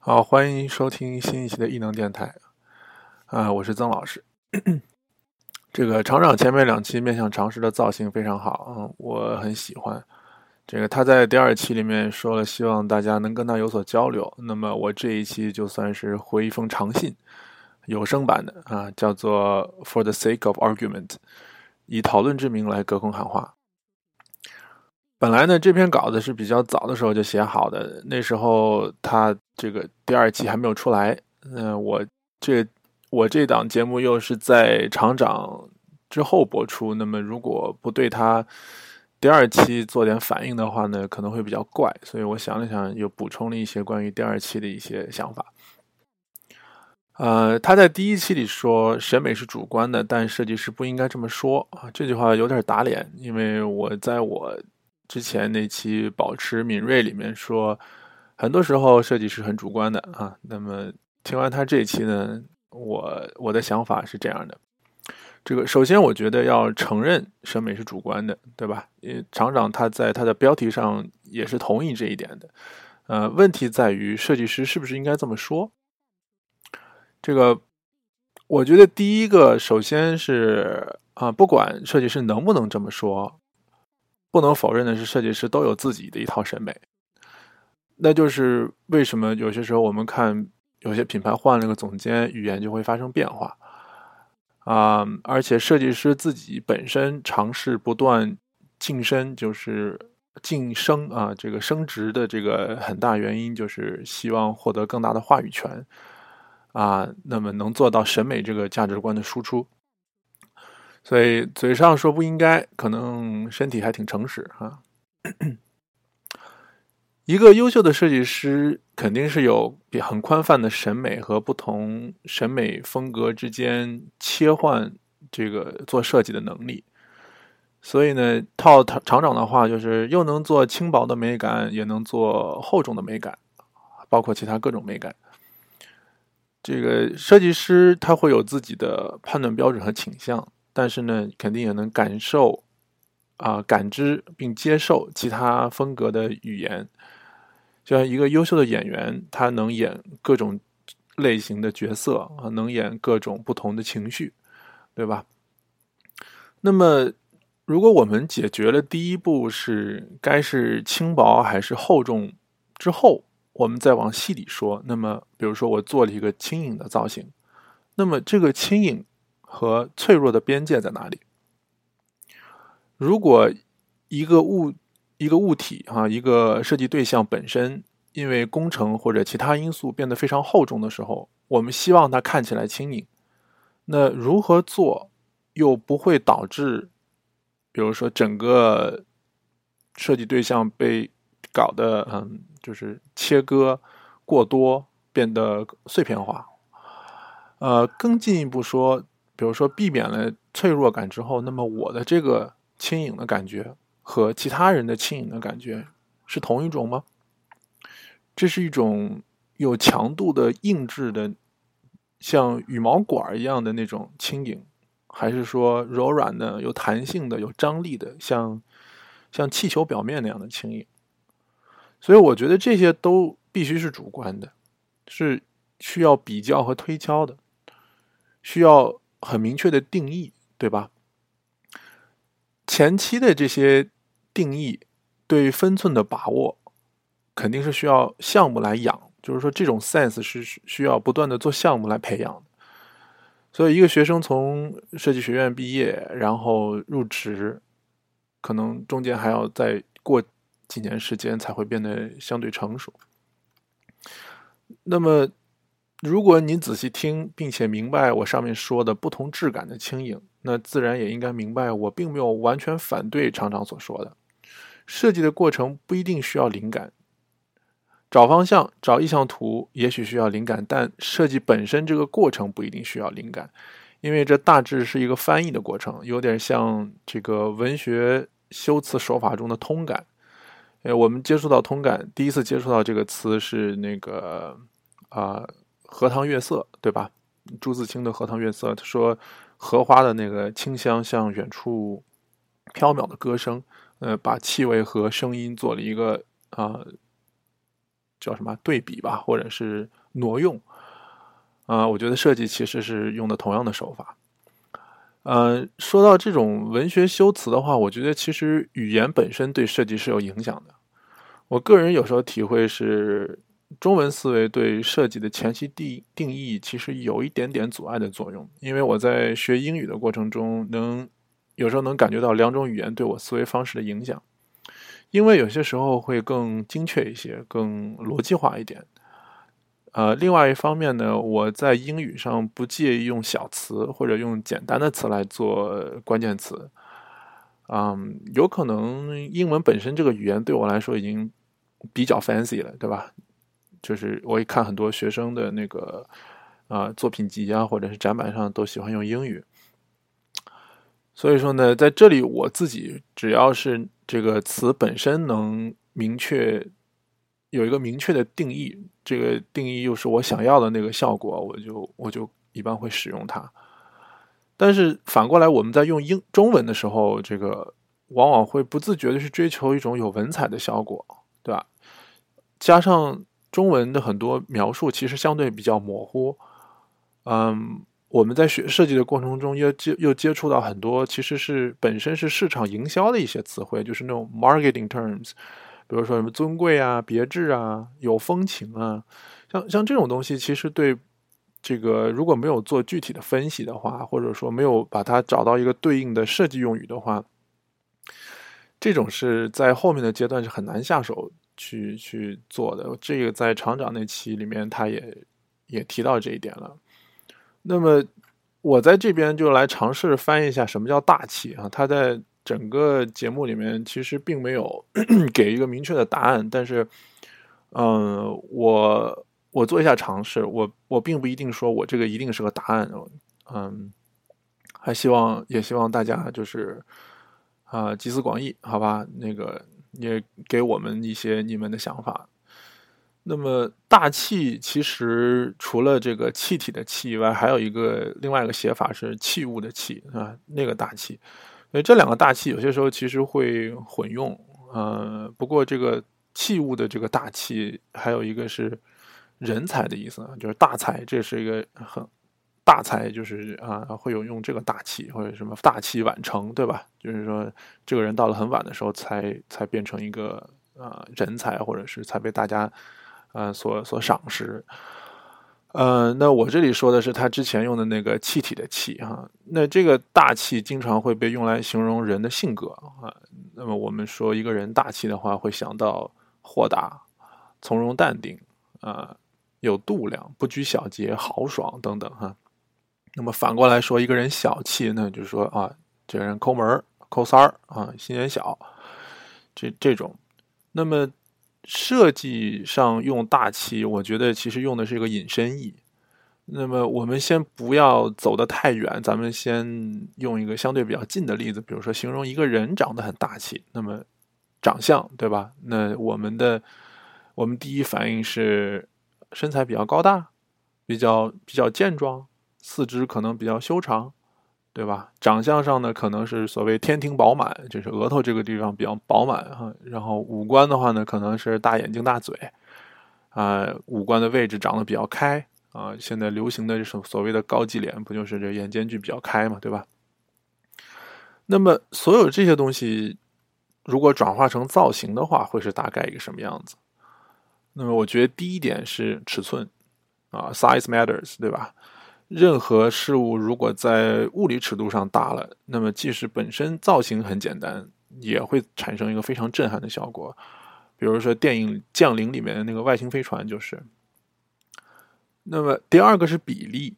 好，欢迎收听新一期的异能电台，啊，我是曾老师。这个厂长前面两期面向常识的造型非常好，嗯，我很喜欢。这个他在第二期里面说了，希望大家能跟他有所交流。那么我这一期就算是回一封长信，有声版的啊，叫做 “For the sake of argument”，以讨论之名来隔空喊话。本来呢，这篇稿子是比较早的时候就写好的，那时候他这个第二期还没有出来。嗯，我这我这档节目又是在厂长之后播出，那么如果不对他第二期做点反应的话呢，可能会比较怪。所以我想了想，又补充了一些关于第二期的一些想法。呃，他在第一期里说审美是主观的，但设计师不应该这么说啊。这句话有点打脸，因为我在我。之前那期保持敏锐里面说，很多时候设计是很主观的啊。那么听完他这一期呢，我我的想法是这样的：这个首先我觉得要承认审美是主观的，对吧？因厂长他在他的标题上也是同意这一点的。呃，问题在于设计师是不是应该这么说？这个我觉得第一个首先是啊，不管设计师能不能这么说。不能否认的是，设计师都有自己的一套审美。那就是为什么有些时候我们看有些品牌换了个总监，语言就会发生变化啊！而且设计师自己本身尝试不断晋升，就是晋升啊，这个升职的这个很大原因就是希望获得更大的话语权啊。那么能做到审美这个价值观的输出。所以嘴上说不应该，可能身体还挺诚实哈。一个优秀的设计师肯定是有很宽泛的审美和不同审美风格之间切换，这个做设计的能力。所以呢，套厂厂长的话就是又能做轻薄的美感，也能做厚重的美感，包括其他各种美感。这个设计师他会有自己的判断标准和倾向。但是呢，肯定也能感受，啊，感知并接受其他风格的语言。就像一个优秀的演员，他能演各种类型的角色啊，能演各种不同的情绪，对吧？那么，如果我们解决了第一步是该是轻薄还是厚重之后，我们再往细里说，那么，比如说我做了一个轻盈的造型，那么这个轻盈。和脆弱的边界在哪里？如果一个物、一个物体哈，一个设计对象本身因为工程或者其他因素变得非常厚重的时候，我们希望它看起来轻盈。那如何做又不会导致，比如说整个设计对象被搞得嗯，就是切割过多，变得碎片化？呃，更进一步说。比如说，避免了脆弱感之后，那么我的这个轻盈的感觉和其他人的轻盈的感觉是同一种吗？这是一种有强度的硬质的，像羽毛管一样的那种轻盈，还是说柔软的、有弹性的、有张力的，像像气球表面那样的轻盈？所以，我觉得这些都必须是主观的，是需要比较和推敲的，需要。很明确的定义，对吧？前期的这些定义对分寸的把握，肯定是需要项目来养。就是说，这种 sense 是需要不断的做项目来培养。所以，一个学生从设计学院毕业，然后入职，可能中间还要再过几年时间才会变得相对成熟。那么。如果您仔细听，并且明白我上面说的不同质感的轻盈，那自然也应该明白，我并没有完全反对厂长所说的，设计的过程不一定需要灵感，找方向、找意向图也许需要灵感，但设计本身这个过程不一定需要灵感，因为这大致是一个翻译的过程，有点像这个文学修辞手法中的通感。呃，我们接触到通感，第一次接触到这个词是那个啊。荷塘月色，对吧？朱自清的《荷塘月色》，他说荷花的那个清香像远处飘渺的歌声，呃，把气味和声音做了一个啊叫什么对比吧，或者是挪用。啊，我觉得设计其实是用的同样的手法。呃，说到这种文学修辞的话，我觉得其实语言本身对设计是有影响的。我个人有时候体会是，中文思维对设计的前期定定义其实有一点点阻碍的作用。因为我在学英语的过程中，能有时候能感觉到两种语言对我思维方式的影响。因为有些时候会更精确一些，更逻辑化一点。呃，另外一方面呢，我在英语上不介意用小词或者用简单的词来做关键词。嗯，有可能英文本身这个语言对我来说已经比较 fancy 了，对吧？就是我一看很多学生的那个啊作品集啊，或者是展板上都喜欢用英语。所以说呢，在这里我自己只要是这个词本身能明确。有一个明确的定义，这个定义又是我想要的那个效果，我就我就一般会使用它。但是反过来，我们在用英中文的时候，这个往往会不自觉的去追求一种有文采的效果，对吧？加上中文的很多描述其实相对比较模糊，嗯，我们在学设计的过程中又接又接触到很多其实是本身是市场营销的一些词汇，就是那种 marketing terms。比如说什么尊贵啊、别致啊、有风情啊，像像这种东西，其实对这个如果没有做具体的分析的话，或者说没有把它找到一个对应的设计用语的话，这种是在后面的阶段是很难下手去去做的。这个在厂长那期里面，他也也提到这一点了。那么我在这边就来尝试翻译一下什么叫大气啊？他在。整个节目里面其实并没有 给一个明确的答案，但是，嗯，我我做一下尝试，我我并不一定说我这个一定是个答案，嗯，还希望也希望大家就是啊集思广益，好吧？那个也给我们一些你们的想法。那么大气其实除了这个气体的气以外，还有一个另外一个写法是器物的器啊，那个大气。所以这两个大气有些时候其实会混用，呃，不过这个器物的这个大气还有一个是人才的意思，就是大才，这是一个很大才，就是啊会有用这个大气或者什么大器晚成，对吧？就是说这个人到了很晚的时候才才变成一个啊人才，或者是才被大家呃所所赏识。呃，那我这里说的是他之前用的那个气体的气哈，那这个大气经常会被用来形容人的性格啊。那么我们说一个人大气的话，会想到豁达、从容、淡定啊，有度量、不拘小节、豪爽等等哈。那么反过来说，一个人小气，那就是说啊，这个人抠门抠三儿啊，心眼小，这这种。那么。设计上用大气，我觉得其实用的是一个引申义。那么我们先不要走得太远，咱们先用一个相对比较近的例子，比如说形容一个人长得很大气。那么长相对吧？那我们的我们第一反应是身材比较高大，比较比较健壮，四肢可能比较修长。对吧？长相上呢，可能是所谓天庭饱满，就是额头这个地方比较饱满哈。然后五官的话呢，可能是大眼睛大嘴，啊，五官的位置长得比较开啊。现在流行的这种所谓的高级脸，不就是这眼间距比较开嘛，对吧？那么所有这些东西，如果转化成造型的话，会是大概一个什么样子？那么我觉得第一点是尺寸啊，size matters，对吧？任何事物如果在物理尺度上大了，那么即使本身造型很简单，也会产生一个非常震撼的效果。比如说电影《降临》里面的那个外星飞船就是。那么第二个是比例，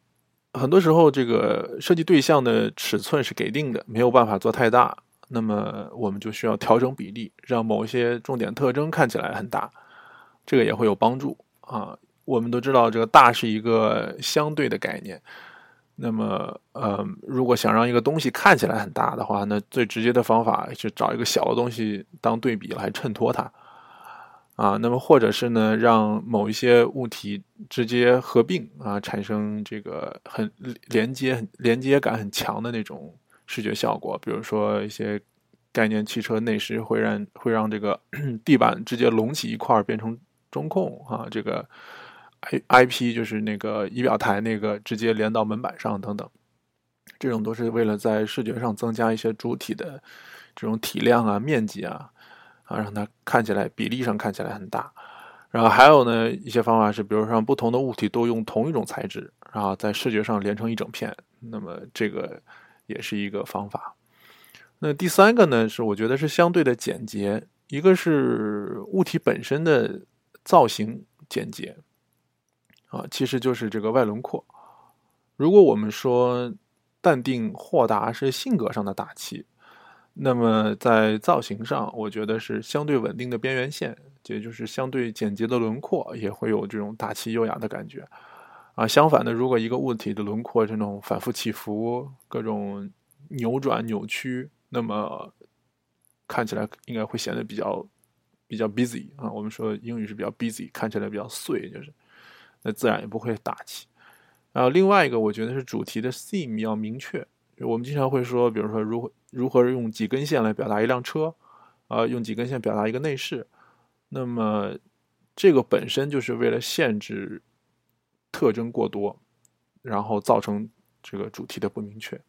很多时候这个设计对象的尺寸是给定的，没有办法做太大，那么我们就需要调整比例，让某些重点特征看起来很大，这个也会有帮助啊。我们都知道，这个大是一个相对的概念。那么，呃，如果想让一个东西看起来很大的话，那最直接的方法是找一个小的东西当对比来衬托它。啊，那么或者是呢，让某一些物体直接合并啊，产生这个很连接、很连接感很强的那种视觉效果。比如说一些概念汽车内饰会让会让这个 地板直接隆起一块，变成。中控啊，这个 I I P 就是那个仪表台那个直接连到门板上等等，这种都是为了在视觉上增加一些主体的这种体量啊、面积啊，啊，让它看起来比例上看起来很大。然后还有呢一些方法是，比如说让不同的物体都用同一种材质，然后在视觉上连成一整片，那么这个也是一个方法。那第三个呢是我觉得是相对的简洁，一个是物体本身的造型简洁，啊，其实就是这个外轮廓。如果我们说淡定豁达是性格上的大气，那么在造型上，我觉得是相对稳定的边缘线。也就是相对简洁的轮廓，也会有这种大气优雅的感觉，啊，相反的，如果一个物体的轮廓这种反复起伏、各种扭转扭曲，那么看起来应该会显得比较比较 busy 啊。我们说英语是比较 busy，看起来比较碎，就是那自然也不会大气。然后另外一个，我觉得是主题的 theme 要明确。我们经常会说，比如说如何如何用几根线来表达一辆车，啊，用几根线表达一个内饰。那么，这个本身就是为了限制特征过多，然后造成这个主题的不明确。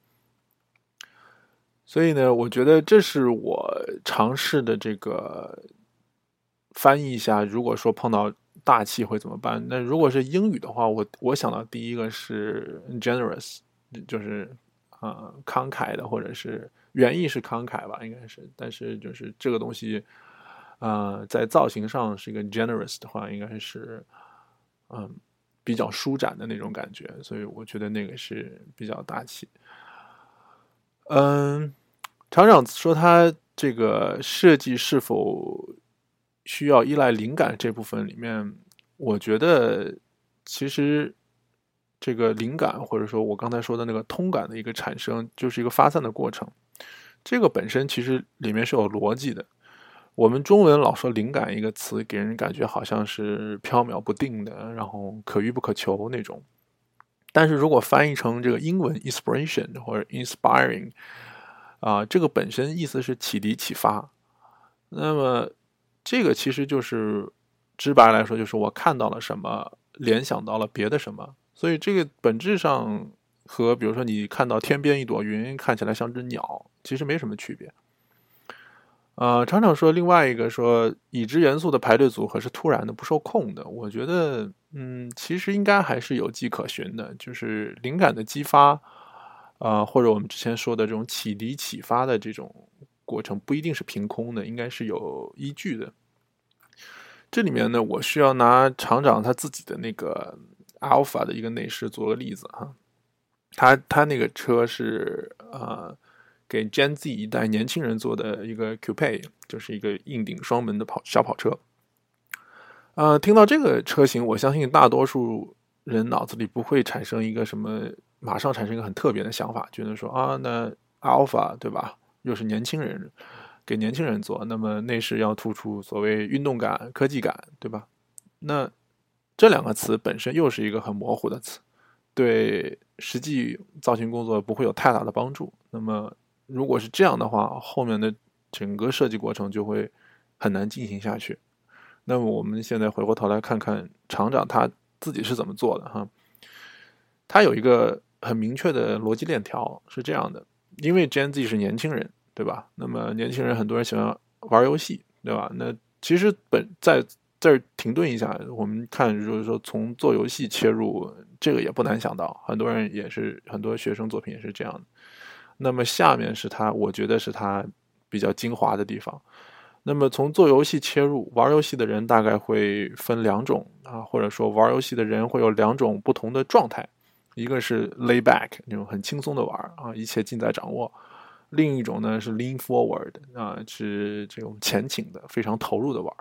所以呢，我觉得这是我尝试的这个翻译一下。如果说碰到大气会怎么办？那如果是英语的话，我我想到第一个是 generous，就是啊慷慨的，或者是原意是慷慨吧，应该是。但是就是这个东西。呃，在造型上是一个 generous 的话，应该是嗯比较舒展的那种感觉，所以我觉得那个是比较大气。嗯，厂长说他这个设计是否需要依赖灵感这部分里面，我觉得其实这个灵感或者说我刚才说的那个通感的一个产生，就是一个发散的过程。这个本身其实里面是有逻辑的。我们中文老说“灵感”一个词，给人感觉好像是飘渺不定的，然后可遇不可求那种。但是如果翻译成这个英文 “inspiration” 或者 “inspiring”，啊，这个本身意思是启迪、启发。那么这个其实就是直白来说，就是我看到了什么，联想到了别的什么。所以这个本质上和比如说你看到天边一朵云，看起来像只鸟，其实没什么区别。呃，厂长说另外一个说已知元素的排列组合是突然的、不受控的。我觉得，嗯，其实应该还是有迹可循的，就是灵感的激发，啊，或者我们之前说的这种启迪、启发的这种过程，不一定是凭空的，应该是有依据的。这里面呢，我需要拿厂长他自己的那个 Alpha 的一个内饰做个例子哈，他他那个车是呃。给 Gen Z 一代年轻人做的一个 Coupe，就是一个硬顶双门的跑小跑车。呃，听到这个车型，我相信大多数人脑子里不会产生一个什么，马上产生一个很特别的想法，觉得说啊，那 Alpha 对吧？又是年轻人，给年轻人做，那么内饰要突出所谓运动感、科技感，对吧？那这两个词本身又是一个很模糊的词，对实际造型工作不会有太大的帮助。那么如果是这样的话，后面的整个设计过程就会很难进行下去。那么我们现在回过头来看看厂长他自己是怎么做的哈。他有一个很明确的逻辑链条是这样的：因为 Gen Z 是年轻人，对吧？那么年轻人很多人喜欢玩游戏，对吧？那其实本在这儿停顿一下，我们看就是说从做游戏切入，这个也不难想到，很多人也是很多学生作品也是这样的。那么下面是他，我觉得是他比较精华的地方。那么从做游戏切入，玩游戏的人大概会分两种啊，或者说玩游戏的人会有两种不同的状态，一个是 lay back 那种很轻松的玩啊，一切尽在掌握；另一种呢是 lean forward 啊，是这种前倾的，非常投入的玩。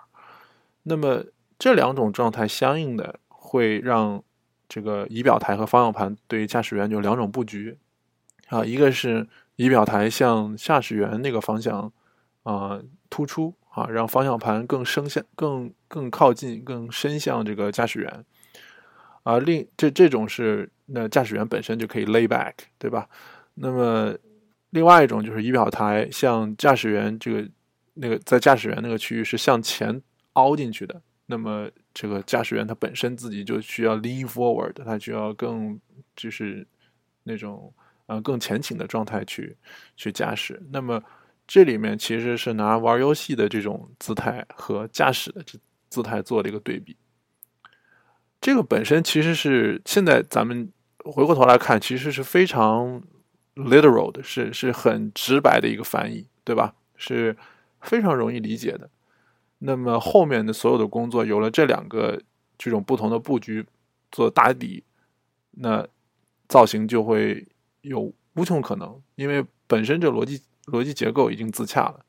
那么这两种状态相应的会让这个仪表台和方向盘对于驾驶员有两种布局。啊，一个是仪表台向驾驶员那个方向啊突出啊，让方向盘更伸向、更更靠近、更伸向这个驾驶员啊。另这这种是那驾驶员本身就可以 lay back，对吧？那么另外一种就是仪表台向驾驶员这个那个在驾驶员那个区域是向前凹进去的。那么这个驾驶员他本身自己就需要 lean forward，他需要更就是那种呃更前倾的状态去去驾驶。那么这里面其实是拿玩游戏的这种姿态和驾驶的这姿态做了一个对比。这个本身其实是现在咱们回过头来看，其实是非常 literal 的，是是很直白的一个翻译，对吧？是非常容易理解的。那么后面的所有的工作有了这两个这种不同的布局做打底，那造型就会有无穷可能，因为本身这逻辑逻辑结构已经自洽了，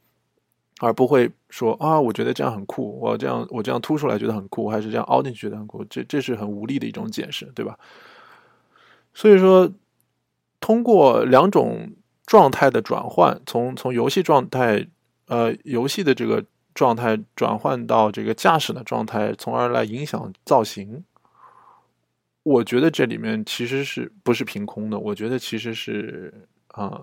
而不会说啊，我觉得这样很酷，我这样我这样凸出来觉得很酷，还是这样凹进去觉得很酷，这这是很无力的一种解释，对吧？所以说，通过两种状态的转换，从从游戏状态呃游戏的这个。状态转换到这个驾驶的状态，从而来影响造型。我觉得这里面其实是不是凭空的？我觉得其实是啊，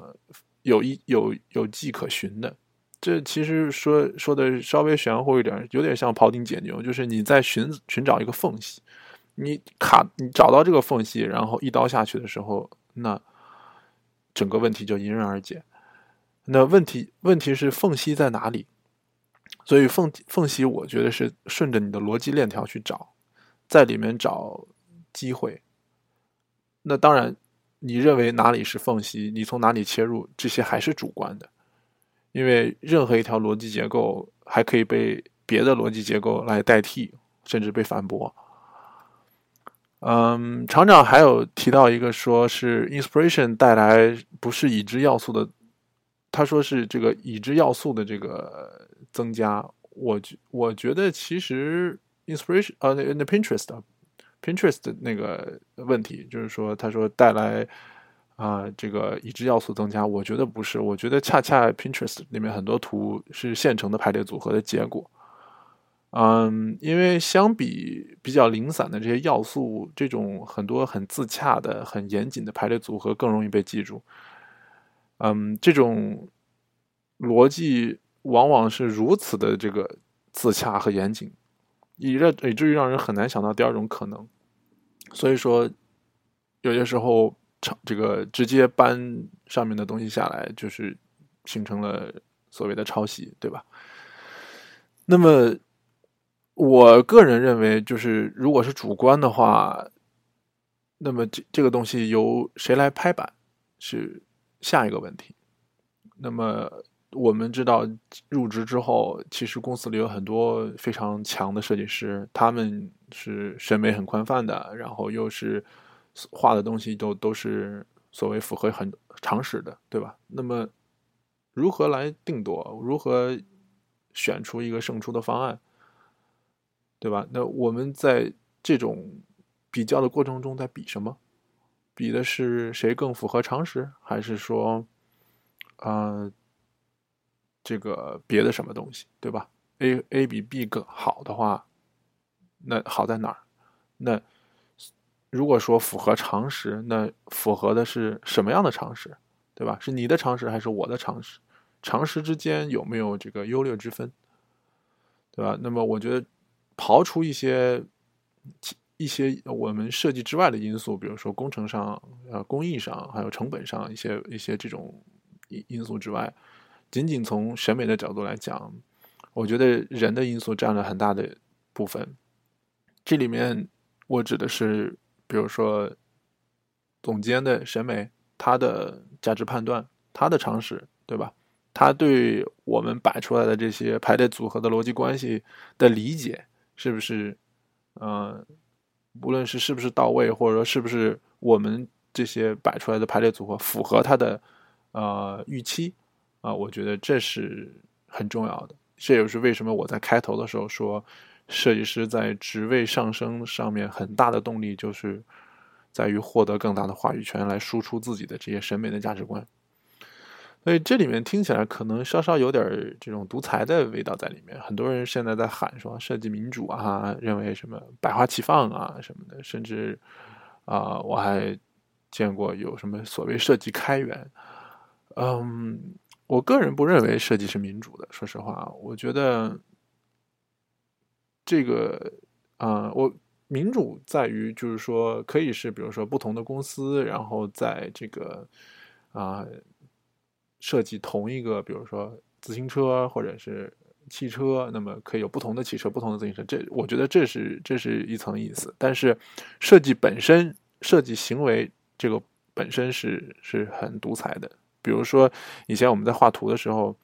有一有有迹可循的。这其实说说的稍微玄乎一点，有点像庖丁解牛，就是你在寻寻找一个缝隙，你卡你找到这个缝隙，然后一刀下去的时候，那整个问题就迎刃而解。那问题问题是缝隙在哪里？所以缝缝隙，我觉得是顺着你的逻辑链条去找，在里面找机会。那当然，你认为哪里是缝隙，你从哪里切入，这些还是主观的，因为任何一条逻辑结构还可以被别的逻辑结构来代替，甚至被反驳。嗯，厂长还有提到一个，说是 inspiration 带来不是已知要素的，他说是这个已知要素的这个。增加，我觉我觉得其实 inspiration 呃那那 Pinterest Pinterest 那个问题就是说，他说带来啊这个已知要素增加，我觉得不是，我觉得恰恰 Pinterest 里面很多图是现成的排列组合的结果。嗯，因为相比比较零散的这些要素，这种很多很自洽的、很严谨的排列组合更容易被记住。嗯，这种逻辑。往往是如此的这个自洽和严谨，以让以至于让人很难想到第二种可能。所以说，有些时候抄这个直接搬上面的东西下来，就是形成了所谓的抄袭，对吧？那么，我个人认为，就是如果是主观的话，那么这这个东西由谁来拍板是下一个问题。那么。我们知道，入职之后，其实公司里有很多非常强的设计师，他们是审美很宽泛的，然后又是画的东西都都是所谓符合很常识的，对吧？那么，如何来定夺？如何选出一个胜出的方案，对吧？那我们在这种比较的过程中，在比什么？比的是谁更符合常识，还是说，啊？这个别的什么东西，对吧？A A 比 B 更好的话，那好在哪儿？那如果说符合常识，那符合的是什么样的常识，对吧？是你的常识还是我的常识？常识之间有没有这个优劣之分，对吧？那么我觉得，刨除一些一些我们设计之外的因素，比如说工程上、呃工艺上，还有成本上一些一些这种因因素之外。仅仅从审美的角度来讲，我觉得人的因素占了很大的部分。这里面我指的是，比如说总监的审美，他的价值判断，他的常识，对吧？他对我们摆出来的这些排列组合的逻辑关系的理解，是不是？嗯，无论是是不是到位，或者说是不是我们这些摆出来的排列组合符合他的呃预期？啊，我觉得这是很重要的。这也是为什么我在开头的时候说，设计师在职位上升上面很大的动力，就是在于获得更大的话语权，来输出自己的这些审美的价值观。所以这里面听起来可能稍稍有点这种独裁的味道在里面。很多人现在在喊说设计民主啊，认为什么百花齐放啊什么的，甚至啊，我还见过有什么所谓设计开源，嗯。我个人不认为设计是民主的。说实话，我觉得这个啊，我民主在于就是说可以是比如说不同的公司，然后在这个啊设计同一个，比如说自行车或者是汽车，那么可以有不同的汽车、不同的自行车。这我觉得这是这是一层意思。但是设计本身、设计行为这个本身是是很独裁的。比如说以前我们在画图的时候。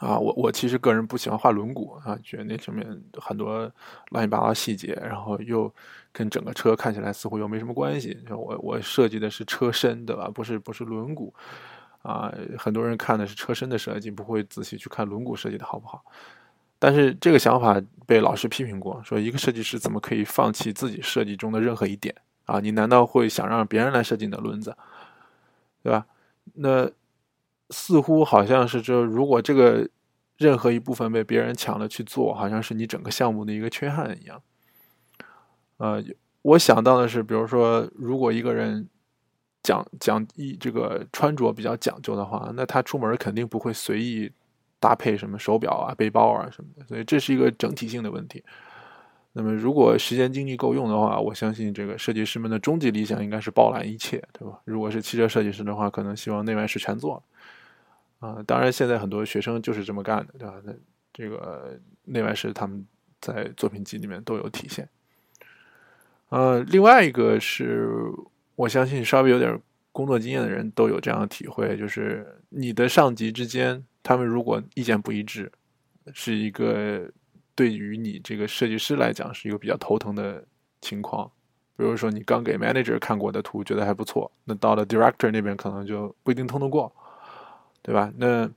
啊，我我其实个人不喜欢画轮毂啊，觉得那上面很多乱七八糟细节，然后又跟整个车看起来似乎又没什么关系。我我设计的是车身，对吧？不是不是轮毂啊。很多人看的是车身的设计，不会仔细去看轮毂设计的好不好。但是这个想法被老师批评过，说一个设计师怎么可以放弃自己设计中的任何一点啊？你难道会想让别人来设计你的轮子，对吧？那。似乎好像是，就如果这个任何一部分被别人抢了去做，好像是你整个项目的一个缺憾一样。呃，我想到的是，比如说，如果一个人讲讲一这个穿着比较讲究的话，那他出门肯定不会随意搭配什么手表啊、背包啊什么的，所以这是一个整体性的问题。那么，如果时间精力够用的话，我相信这个设计师们的终极理想应该是包揽一切，对吧？如果是汽车设计师的话，可能希望内外饰全做。啊，当然，现在很多学生就是这么干的，对吧？那这个内外饰他们在作品集里面都有体现。呃，另外一个是我相信稍微有点工作经验的人都有这样的体会，就是你的上级之间，他们如果意见不一致，是一个对于你这个设计师来讲是一个比较头疼的情况。比如说，你刚给 manager 看过的图觉得还不错，那到了 director 那边可能就不一定通得过。对吧？那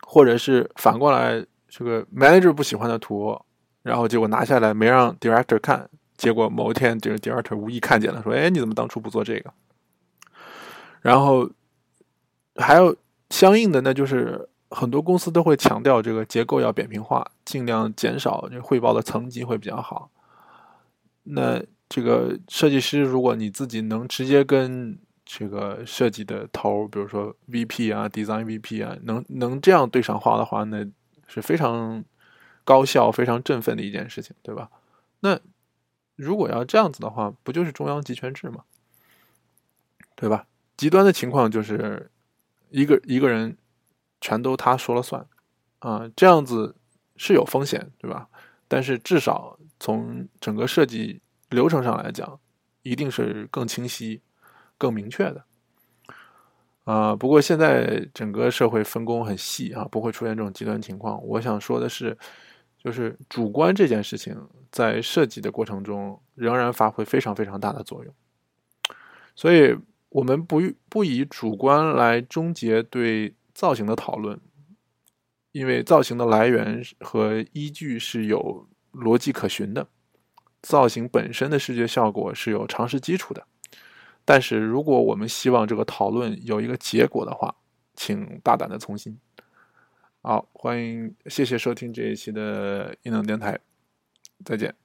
或者是反过来，这个 manager 不喜欢的图，然后结果拿下来没让 director 看，结果某一天这个 director 无意看见了，说：“哎，你怎么当初不做这个？”然后还有相应的，那就是很多公司都会强调这个结构要扁平化，尽量减少这汇报的层级会比较好。那这个设计师，如果你自己能直接跟这个设计的头，比如说 VP 啊，Design VP 啊，能能这样对上话的话，那是非常高效、非常振奋的一件事情，对吧？那如果要这样子的话，不就是中央集权制吗？对吧？极端的情况就是一个一个人全都他说了算啊，这样子是有风险，对吧？但是至少从整个设计流程上来讲，一定是更清晰。更明确的，啊，不过现在整个社会分工很细啊，不会出现这种极端情况。我想说的是，就是主观这件事情在设计的过程中仍然发挥非常非常大的作用。所以，我们不不以主观来终结对造型的讨论，因为造型的来源和依据是有逻辑可循的，造型本身的视觉效果是有常识基础的。但是，如果我们希望这个讨论有一个结果的话，请大胆的从新。好，欢迎，谢谢收听这一期的异能电台，再见。